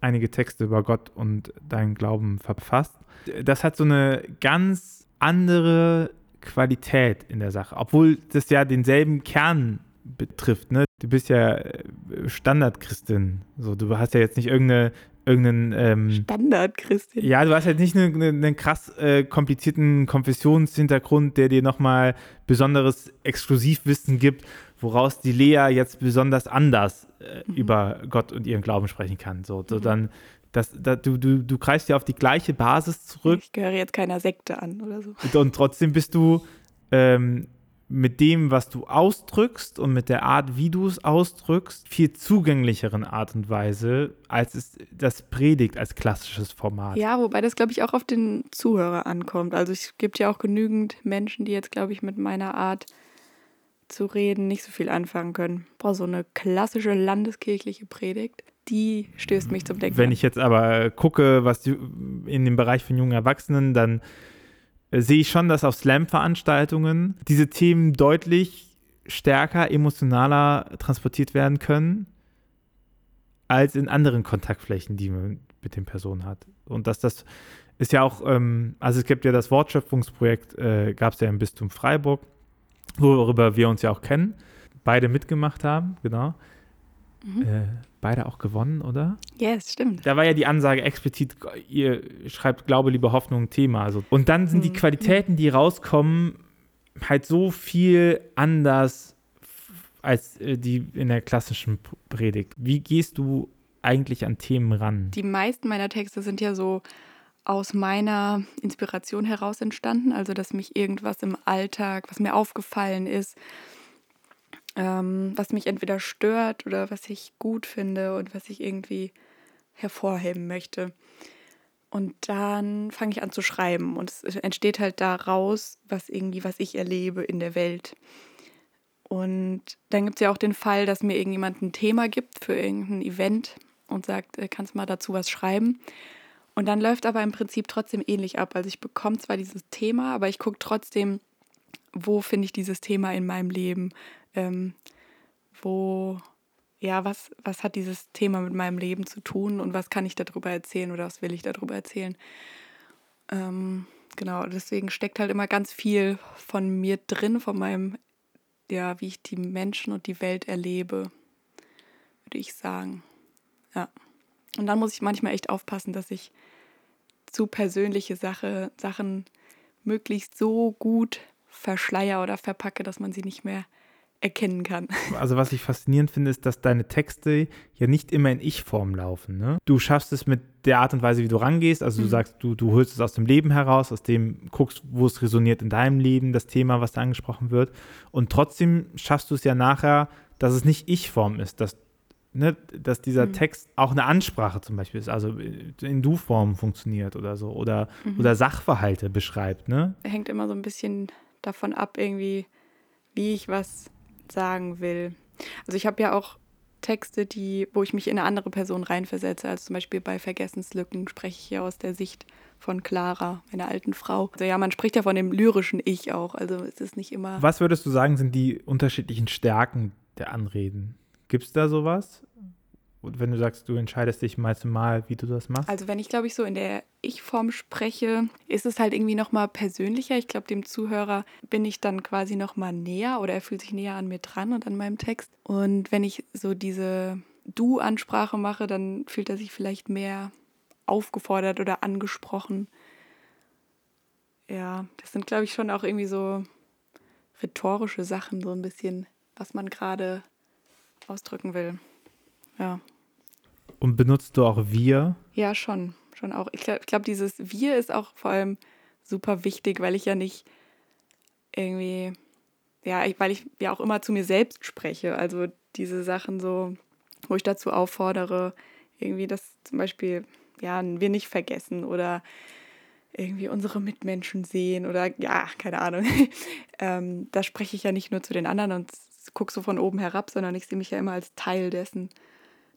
einige Texte über Gott und deinen Glauben verfasst. Das hat so eine ganz andere Qualität in der Sache, obwohl das ja denselben Kern betrifft. Ne? Du bist ja äh, Standardchristin. So, du hast ja jetzt nicht irgendeine irgendeinen ähm, Standard, Christian. Ja, du hast halt nicht einen, einen krass äh, komplizierten Konfessionshintergrund, der dir nochmal besonderes Exklusivwissen gibt, woraus die Lea jetzt besonders anders äh, mhm. über Gott und ihren Glauben sprechen kann. So, so mhm. dann das, das, du, du, du greifst ja auf die gleiche Basis zurück. Ich gehöre jetzt keiner Sekte an oder so. Und trotzdem bist du ähm, mit dem, was du ausdrückst und mit der Art, wie du es ausdrückst, viel zugänglicheren Art und Weise, als es das predigt als klassisches Format. Ja, wobei das, glaube ich, auch auf den Zuhörer ankommt. Also es gibt ja auch genügend Menschen, die jetzt, glaube ich, mit meiner Art zu reden nicht so viel anfangen können. Boah, so eine klassische landeskirchliche Predigt, die stößt mich zum Denken. Wenn ich jetzt aber gucke, was in dem Bereich von jungen Erwachsenen, dann sehe ich schon, dass auf Slam-Veranstaltungen diese Themen deutlich stärker, emotionaler transportiert werden können, als in anderen Kontaktflächen, die man mit den Personen hat. Und dass das ist ja auch, ähm, also es gibt ja das Wortschöpfungsprojekt, äh, gab es ja im Bistum Freiburg, worüber wir uns ja auch kennen, beide mitgemacht haben, genau. Mhm. Äh, beide auch gewonnen, oder? Ja, yes, stimmt. Da war ja die Ansage explizit, ihr schreibt Glaube, Liebe, Hoffnung Thema. Also. Und dann sind mhm. die Qualitäten, die rauskommen, halt so viel anders als äh, die in der klassischen Predigt. Wie gehst du eigentlich an Themen ran? Die meisten meiner Texte sind ja so aus meiner Inspiration heraus entstanden, also dass mich irgendwas im Alltag, was mir aufgefallen ist, ähm, was mich entweder stört oder was ich gut finde und was ich irgendwie hervorheben möchte. Und dann fange ich an zu schreiben und es entsteht halt daraus, was irgendwie, was ich erlebe in der Welt. Und dann gibt es ja auch den Fall, dass mir irgendjemand ein Thema gibt für irgendein Event und sagt, äh, kannst mal dazu was schreiben. Und dann läuft aber im Prinzip trotzdem ähnlich ab. Also ich bekomme zwar dieses Thema, aber ich gucke trotzdem, wo finde ich dieses Thema in meinem Leben? Ähm, wo, ja, was, was hat dieses Thema mit meinem Leben zu tun und was kann ich darüber erzählen oder was will ich darüber erzählen. Ähm, genau, deswegen steckt halt immer ganz viel von mir drin, von meinem, ja, wie ich die Menschen und die Welt erlebe. würde ich sagen. Ja. Und dann muss ich manchmal echt aufpassen, dass ich zu persönliche Sache, Sachen möglichst so gut verschleier oder verpacke, dass man sie nicht mehr erkennen kann. Also was ich faszinierend finde, ist, dass deine Texte ja nicht immer in Ich-Form laufen. Ne? Du schaffst es mit der Art und Weise, wie du rangehst. Also du mhm. sagst, du, du holst es aus dem Leben heraus, aus dem guckst, wo es resoniert in deinem Leben, das Thema, was da angesprochen wird. Und trotzdem schaffst du es ja nachher, dass es nicht Ich-Form ist, dass, ne, dass dieser mhm. Text auch eine Ansprache zum Beispiel ist, also in Du-Form funktioniert oder so oder, mhm. oder Sachverhalte beschreibt. Ne? Hängt immer so ein bisschen davon ab, irgendwie, wie ich was sagen will. Also ich habe ja auch Texte, die, wo ich mich in eine andere Person reinversetze. Also zum Beispiel bei Vergessenslücken spreche ich ja aus der Sicht von Clara, meiner alten Frau. Also ja, man spricht ja von dem lyrischen Ich auch. Also es ist nicht immer. Was würdest du sagen, sind die unterschiedlichen Stärken der Anreden? Gibt es da sowas? Und wenn du sagst, du entscheidest dich mal zum Mal, wie du das machst? Also wenn ich, glaube ich, so in der Ich-Form spreche, ist es halt irgendwie nochmal persönlicher. Ich glaube, dem Zuhörer bin ich dann quasi nochmal näher oder er fühlt sich näher an mir dran und an meinem Text. Und wenn ich so diese Du-Ansprache mache, dann fühlt er sich vielleicht mehr aufgefordert oder angesprochen. Ja, das sind, glaube ich, schon auch irgendwie so rhetorische Sachen, so ein bisschen, was man gerade ausdrücken will. Ja. Und benutzt du auch wir? Ja, schon. Schon auch. Ich glaube, glaub, dieses wir ist auch vor allem super wichtig, weil ich ja nicht irgendwie, ja, ich, weil ich ja auch immer zu mir selbst spreche. Also diese Sachen so, wo ich dazu auffordere, irgendwie das zum Beispiel, ja, wir nicht vergessen oder irgendwie unsere Mitmenschen sehen oder ja, keine Ahnung. ähm, da spreche ich ja nicht nur zu den anderen und gucke so von oben herab, sondern ich sehe mich ja immer als Teil dessen.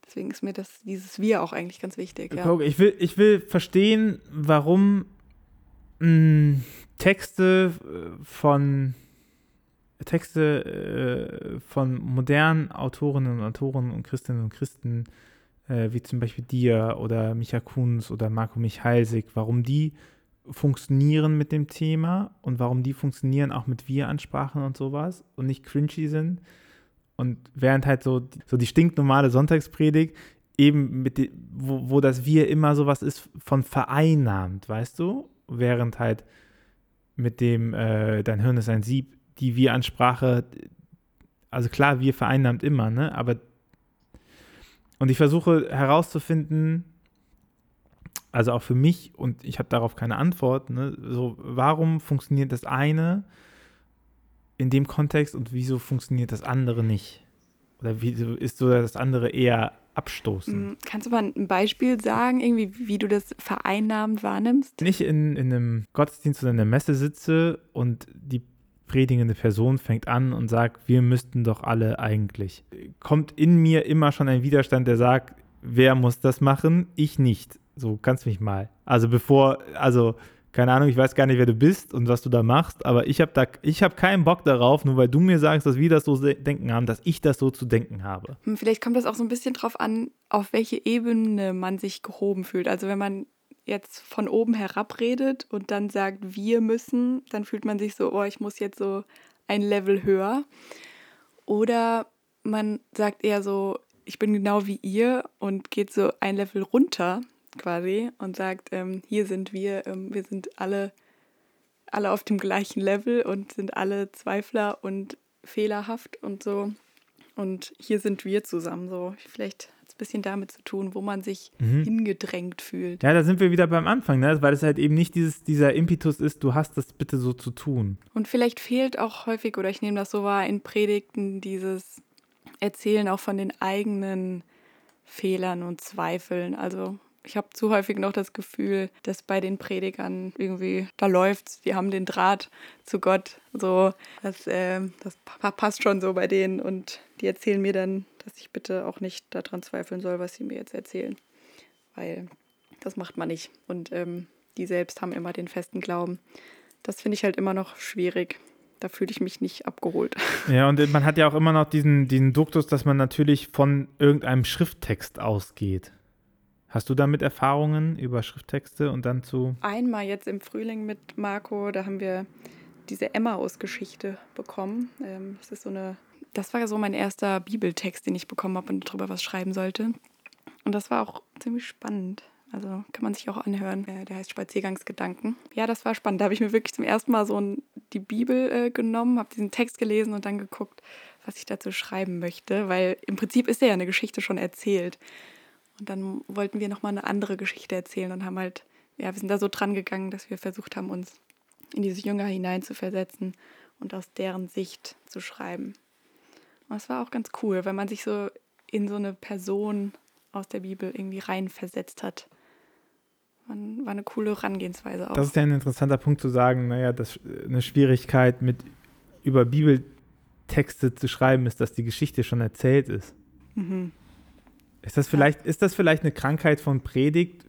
Deswegen ist mir das, dieses Wir auch eigentlich ganz wichtig. Ja. Ich, will, ich will verstehen, warum mh, hm, Texte äh, von Texte äh, von modernen Autorinnen und Autoren und Christinnen und Christen, äh, wie zum Beispiel dir oder Micha Kunz oder Marco Michalsik, warum die funktionieren mit dem Thema und warum die funktionieren auch mit Wir-Ansprachen und sowas und nicht cringy sind. Und während halt so, so die stinknormale Sonntagspredigt eben mit, die, wo, wo das Wir immer sowas ist von vereinnahmt, weißt du? Während halt mit dem äh, Dein Hirn ist ein Sieb, die Wir-Ansprache, also klar, wir vereinnahmt immer, ne? Aber und ich versuche herauszufinden, also auch für mich, und ich habe darauf keine Antwort, ne? so, warum funktioniert das eine in dem Kontext und wieso funktioniert das andere nicht? Oder wieso ist so das andere eher abstoßend? Hm, kannst du mal ein Beispiel sagen, irgendwie, wie du das vereinnahmend wahrnimmst? Wenn ich in, in einem Gottesdienst oder in einer Messe sitze und die predigende Person fängt an und sagt, wir müssten doch alle eigentlich, kommt in mir immer schon ein Widerstand, der sagt, wer muss das machen? Ich nicht. So, kannst mich mal. Also bevor, also keine Ahnung, ich weiß gar nicht, wer du bist und was du da machst, aber ich habe da, keinen Bock darauf, nur weil du mir sagst, dass wir das so denken haben, dass ich das so zu denken habe. Hm, vielleicht kommt das auch so ein bisschen drauf an, auf welche Ebene man sich gehoben fühlt. Also wenn man jetzt von oben herab redet und dann sagt, wir müssen, dann fühlt man sich so, oh, ich muss jetzt so ein Level höher. Oder man sagt eher so, ich bin genau wie ihr und geht so ein Level runter quasi und sagt, ähm, hier sind wir, ähm, wir sind alle, alle auf dem gleichen Level und sind alle Zweifler und fehlerhaft und so. Und hier sind wir zusammen so. Vielleicht hat es ein bisschen damit zu tun, wo man sich mhm. hingedrängt fühlt. Ja, da sind wir wieder beim Anfang, ne? weil es halt eben nicht dieses, dieser Impetus ist, du hast das bitte so zu tun. Und vielleicht fehlt auch häufig, oder ich nehme das so wahr, in Predigten dieses Erzählen auch von den eigenen Fehlern und Zweifeln. Also ich habe zu häufig noch das Gefühl, dass bei den Predigern irgendwie, da läuft's, die haben den Draht zu Gott. So, das, äh, das passt schon so bei denen und die erzählen mir dann, dass ich bitte auch nicht daran zweifeln soll, was sie mir jetzt erzählen. Weil das macht man nicht. Und ähm, die selbst haben immer den festen Glauben. Das finde ich halt immer noch schwierig da fühle ich mich nicht abgeholt. Ja, und man hat ja auch immer noch diesen, diesen Duktus, dass man natürlich von irgendeinem Schrifttext ausgeht. Hast du damit Erfahrungen über Schrifttexte und dann zu? Einmal jetzt im Frühling mit Marco, da haben wir diese Emmaus-Geschichte bekommen. Ähm, das ist so eine das war so mein erster Bibeltext, den ich bekommen habe und darüber was schreiben sollte. Und das war auch ziemlich spannend. Also kann man sich auch anhören. Der heißt Spaziergangsgedanken. Ja, das war spannend. Da habe ich mir wirklich zum ersten Mal so die Bibel äh, genommen, habe diesen Text gelesen und dann geguckt, was ich dazu schreiben möchte. Weil im Prinzip ist ja eine Geschichte schon erzählt. Und dann wollten wir nochmal eine andere Geschichte erzählen und haben halt, ja, wir sind da so dran gegangen, dass wir versucht haben, uns in diese Jünger hineinzuversetzen und aus deren Sicht zu schreiben. Und das war auch ganz cool, weil man sich so in so eine Person aus der Bibel irgendwie reinversetzt hat. Man, war eine coole Herangehensweise auch. Das ist ja ein interessanter Punkt zu sagen, naja, dass eine Schwierigkeit mit über Bibeltexte zu schreiben ist, dass die Geschichte schon erzählt ist. Mhm. Ist das vielleicht, ist das vielleicht eine Krankheit von Predigt?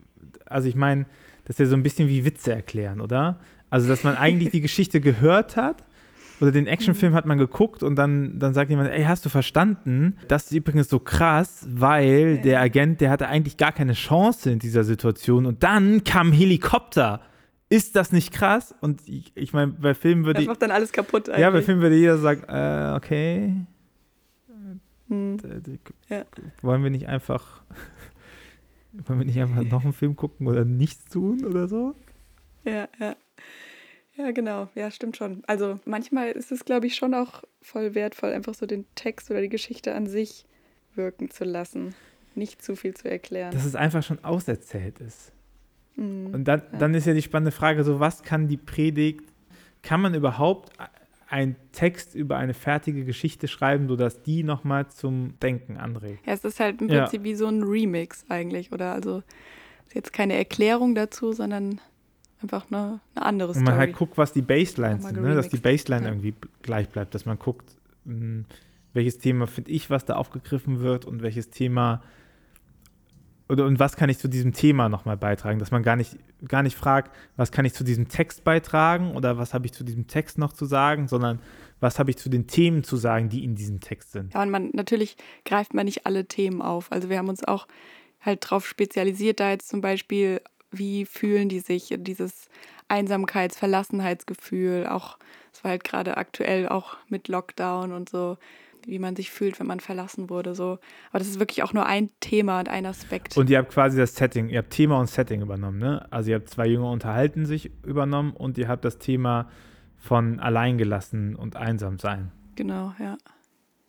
Also ich meine, das ist ja so ein bisschen wie Witze erklären, oder? Also, dass man eigentlich die Geschichte gehört hat oder den Actionfilm hat man geguckt und dann, dann sagt jemand, ey, hast du verstanden? Das ist übrigens so krass, weil der Agent, der hatte eigentlich gar keine Chance in dieser Situation und dann kam Helikopter. Ist das nicht krass? Und ich, ich meine, bei Filmen würde. Das macht dann alles kaputt eigentlich. Ja, bei Filmen würde jeder sagen, äh, okay. Hm. Ja. Wollen wir nicht einfach. wollen wir nicht einfach noch einen Film gucken oder nichts tun oder so? Ja, ja. Ja, genau. Ja, stimmt schon. Also manchmal ist es, glaube ich, schon auch voll wertvoll, einfach so den Text oder die Geschichte an sich wirken zu lassen. Nicht zu viel zu erklären. Dass es einfach schon auserzählt ist. Mhm. Und dann, ja. dann ist ja die spannende Frage, so was kann die Predigt, kann man überhaupt einen Text über eine fertige Geschichte schreiben, sodass die nochmal zum Denken anregt? Ja, es ist halt im Prinzip ja. wie so ein Remix eigentlich, oder? Also jetzt keine Erklärung dazu, sondern einfach eine, eine andere Story. Und man halt guckt, was die Baselines sind, ne? dass die Baseline ja. irgendwie gleich bleibt, dass man guckt, hm, welches Thema finde ich, was da aufgegriffen wird und welches Thema oder und was kann ich zu diesem Thema nochmal beitragen, dass man gar nicht, gar nicht fragt, was kann ich zu diesem Text beitragen oder was habe ich zu diesem Text noch zu sagen, sondern was habe ich zu den Themen zu sagen, die in diesem Text sind. Ja, und man natürlich greift man nicht alle Themen auf. Also wir haben uns auch halt darauf spezialisiert, da jetzt zum Beispiel wie fühlen die sich, dieses Einsamkeits-, Verlassenheitsgefühl, auch, es war halt gerade aktuell auch mit Lockdown und so, wie man sich fühlt, wenn man verlassen wurde. So. Aber das ist wirklich auch nur ein Thema und ein Aspekt. Und ihr habt quasi das Setting, ihr habt Thema und Setting übernommen, ne? Also ihr habt zwei Jünger unterhalten sich übernommen und ihr habt das Thema von alleingelassen und einsam sein. Genau, ja.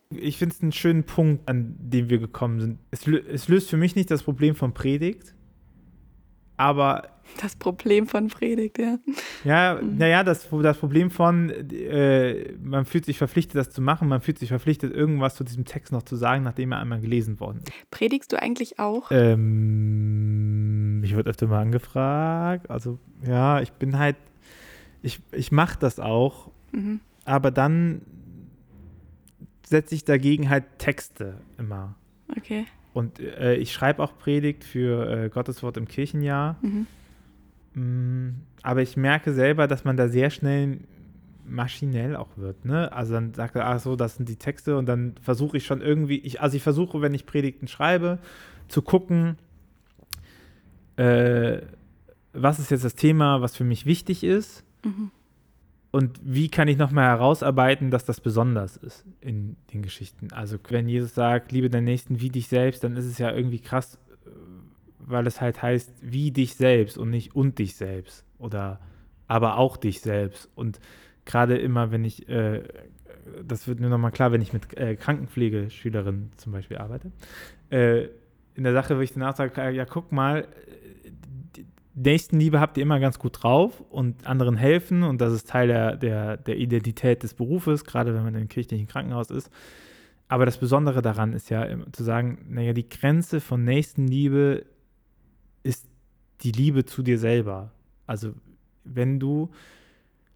Ich finde es einen schönen Punkt, an dem wir gekommen sind. Es, es löst für mich nicht das Problem von Predigt, aber. Das Problem von Predigt, ja. Ja, mhm. naja, das, das Problem von, äh, man fühlt sich verpflichtet, das zu machen, man fühlt sich verpflichtet, irgendwas zu diesem Text noch zu sagen, nachdem er einmal gelesen worden ist. Predigst du eigentlich auch? Ähm, ich wurde öfter mal angefragt. Also, ja, ich bin halt, ich, ich mache das auch, mhm. aber dann setze ich dagegen halt Texte immer. Okay. Und äh, ich schreibe auch Predigt für äh, Gottes Wort im Kirchenjahr. Mhm. Mm, aber ich merke selber, dass man da sehr schnell maschinell auch wird. Ne? Also dann sagt er, ach so, das sind die Texte und dann versuche ich schon irgendwie, ich, also ich versuche, wenn ich Predigten schreibe, zu gucken, äh, was ist jetzt das Thema, was für mich wichtig ist. Mhm. Und wie kann ich nochmal herausarbeiten, dass das besonders ist in den Geschichten? Also wenn Jesus sagt, liebe deinen Nächsten wie dich selbst, dann ist es ja irgendwie krass, weil es halt heißt, wie dich selbst und nicht und dich selbst oder aber auch dich selbst. Und gerade immer, wenn ich, äh, das wird mir nochmal klar, wenn ich mit äh, Krankenpflegeschülerinnen zum Beispiel arbeite, äh, in der Sache, wo ich danach sage, ja, guck mal, Nächstenliebe habt ihr immer ganz gut drauf und anderen helfen und das ist Teil der, der, der Identität des Berufes, gerade wenn man im kirchlichen Krankenhaus ist. Aber das Besondere daran ist ja zu sagen, naja, die Grenze von Nächstenliebe die Liebe zu dir selber. Also wenn du,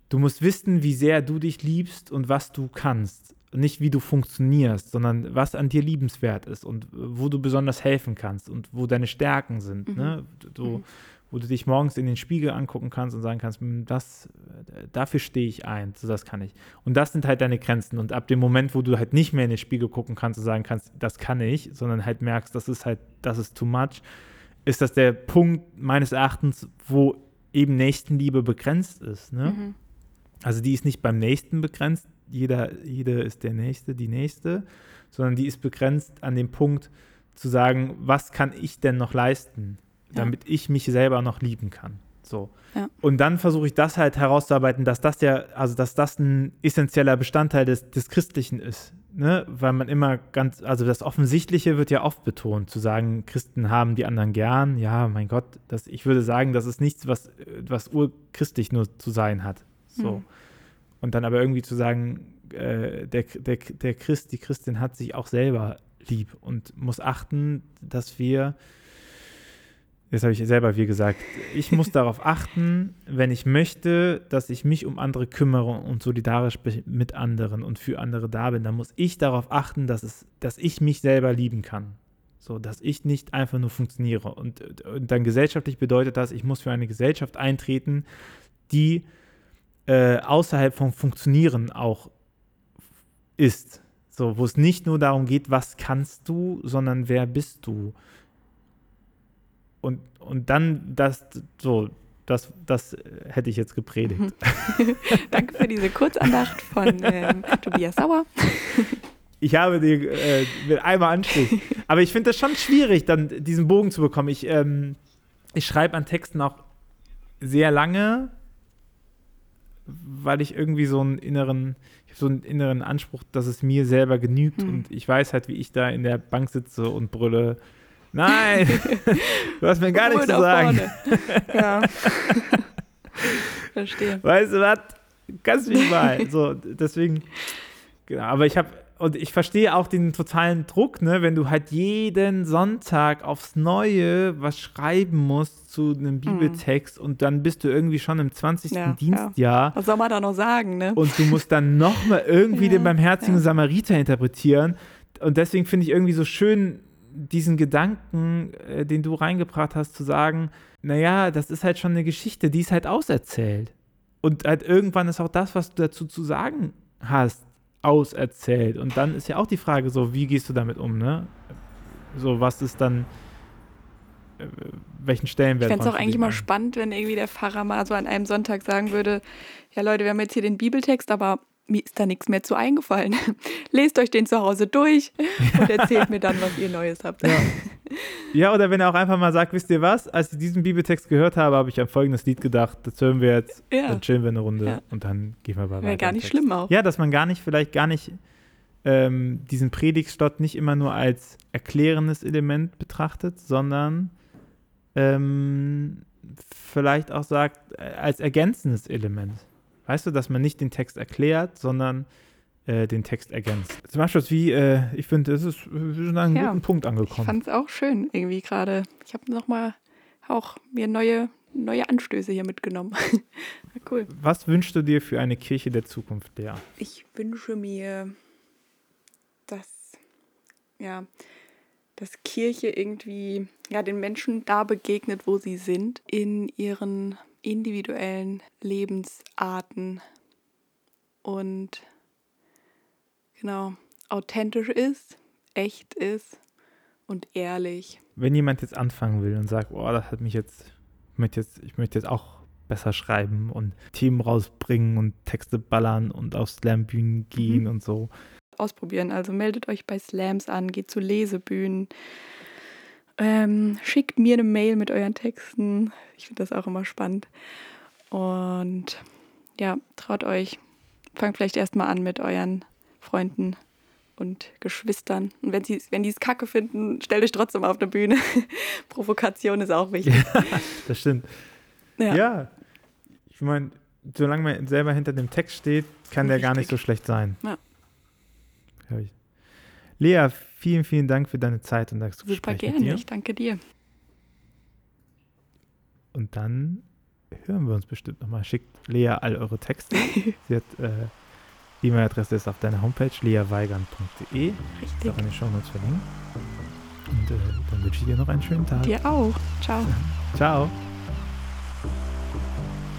du musst wissen, wie sehr du dich liebst und was du kannst. Nicht wie du funktionierst, sondern was an dir liebenswert ist und wo du besonders helfen kannst und wo deine Stärken sind. Mhm. Ne? Du, mhm wo du dich morgens in den Spiegel angucken kannst und sagen kannst, hm, das, dafür stehe ich ein, so das kann ich. Und das sind halt deine Grenzen. Und ab dem Moment, wo du halt nicht mehr in den Spiegel gucken kannst und sagen kannst, das kann ich, sondern halt merkst, das ist halt, das ist too much, ist das der Punkt meines Erachtens, wo eben Nächstenliebe begrenzt ist. Ne? Mhm. Also die ist nicht beim Nächsten begrenzt, jeder, jede ist der Nächste, die Nächste, sondern die ist begrenzt an dem Punkt zu sagen, was kann ich denn noch leisten, damit ja. ich mich selber noch lieben kann. So. Ja. Und dann versuche ich das halt herauszuarbeiten, dass das ja, also dass das ein essentieller Bestandteil des, des Christlichen ist. Ne? Weil man immer ganz, also das Offensichtliche wird ja oft betont, zu sagen, Christen haben die anderen gern. Ja, mein Gott, das, ich würde sagen, das ist nichts, was, was urchristlich nur zu sein hat. So. Mhm. Und dann aber irgendwie zu sagen, äh, der, der, der Christ, die Christin hat sich auch selber lieb und muss achten, dass wir Jetzt habe ich selber wie gesagt, ich muss darauf achten, wenn ich möchte, dass ich mich um andere kümmere und solidarisch mit anderen und für andere da bin, dann muss ich darauf achten, dass, es, dass ich mich selber lieben kann. So, dass ich nicht einfach nur funktioniere. Und, und dann gesellschaftlich bedeutet das, ich muss für eine Gesellschaft eintreten, die äh, außerhalb vom Funktionieren auch ist. So, wo es nicht nur darum geht, was kannst du, sondern wer bist du? Und, und dann das so, das, das hätte ich jetzt gepredigt. Mhm. Danke für diese Kurzandacht von ähm, Tobias Sauer. Ich habe die äh, mit einmal Anstrich. Aber ich finde das schon schwierig, dann diesen Bogen zu bekommen. Ich, ähm, ich schreibe an Texten auch sehr lange, weil ich irgendwie so einen inneren, so einen inneren Anspruch, dass es mir selber genügt. Hm. Und ich weiß halt, wie ich da in der Bank sitze und brülle Nein, du hast mir gar nichts zu sagen. Ja. Verstehe. Weißt du was? Kannst mich mal. So, deswegen, genau. Aber ich habe, und ich verstehe auch den totalen Druck, ne, wenn du halt jeden Sonntag aufs Neue was schreiben musst zu einem mhm. Bibeltext mhm. und dann bist du irgendwie schon im 20. Ja, Dienstjahr. Ja. Was soll man da noch sagen, ne? Und du musst dann nochmal irgendwie ja, den barmherzigen Samariter interpretieren. Und deswegen finde ich irgendwie so schön, diesen Gedanken, äh, den du reingebracht hast, zu sagen, naja, das ist halt schon eine Geschichte, die ist halt auserzählt. Und halt irgendwann ist auch das, was du dazu zu sagen hast, auserzählt. Und dann ist ja auch die Frage so, wie gehst du damit um, ne? So, was ist dann, äh, welchen Stellenwert Ich fände es auch eigentlich mal spannend, wenn irgendwie der Pfarrer mal so an einem Sonntag sagen würde, ja Leute, wir haben jetzt hier den Bibeltext, aber mir ist da nichts mehr zu eingefallen. Lest euch den zu Hause durch und erzählt mir dann, was ihr Neues habt. Ja. ja. oder wenn er auch einfach mal sagt, wisst ihr was, als ich diesen Bibeltext gehört habe, habe ich an folgendes Lied gedacht, das hören wir jetzt, ja. dann chillen wir eine Runde ja. und dann gehen wir weiter. Wäre gar nicht schlimm auch. Ja, dass man gar nicht, vielleicht gar nicht ähm, diesen Predigtstott nicht immer nur als erklärendes Element betrachtet, sondern ähm, vielleicht auch sagt, äh, als ergänzendes Element. Weißt du, dass man nicht den Text erklärt, sondern äh, den Text ergänzt. Zum Beispiel, wie, äh, ich finde, es ist schon an einem ja, guten Punkt angekommen. Ich fand es auch schön, irgendwie gerade. Ich habe nochmal auch mir neue, neue Anstöße hier mitgenommen. cool. Was wünschst du dir für eine Kirche der Zukunft, Lea? Ich wünsche mir, dass, ja, dass Kirche irgendwie ja, den Menschen da begegnet, wo sie sind, in ihren individuellen Lebensarten und genau authentisch ist, echt ist und ehrlich. Wenn jemand jetzt anfangen will und sagt, oh, das hat mich jetzt, ich möchte jetzt, ich möchte jetzt auch besser schreiben und Themen rausbringen und Texte ballern und auf Slambühnen gehen mhm. und so. Ausprobieren. Also meldet euch bei Slams an, geht zu Lesebühnen, ähm, schickt mir eine Mail mit euren Texten. Ich finde das auch immer spannend. Und ja, traut euch. Fangt vielleicht erstmal an mit euren Freunden und Geschwistern. Und wenn sie wenn es kacke finden, stellt euch trotzdem auf eine Bühne. Provokation ist auch wichtig. Ja, das stimmt. Ja. ja. Ich meine, solange man selber hinter dem Text steht, kann der gar nicht so schlecht sein. Ja. Lea, vielen, vielen Dank für deine Zeit und das Super gerne, ich danke dir. Und dann hören wir uns bestimmt nochmal. Schickt Lea all eure Texte. Sie hat äh, die E-Mail-Adresse ist auf deiner Homepage leaweigand.de. Richtig. Auch in den Shownotes verlinken. Und äh, dann wünsche ich dir noch einen schönen Tag. Dir auch. Ciao. Ciao.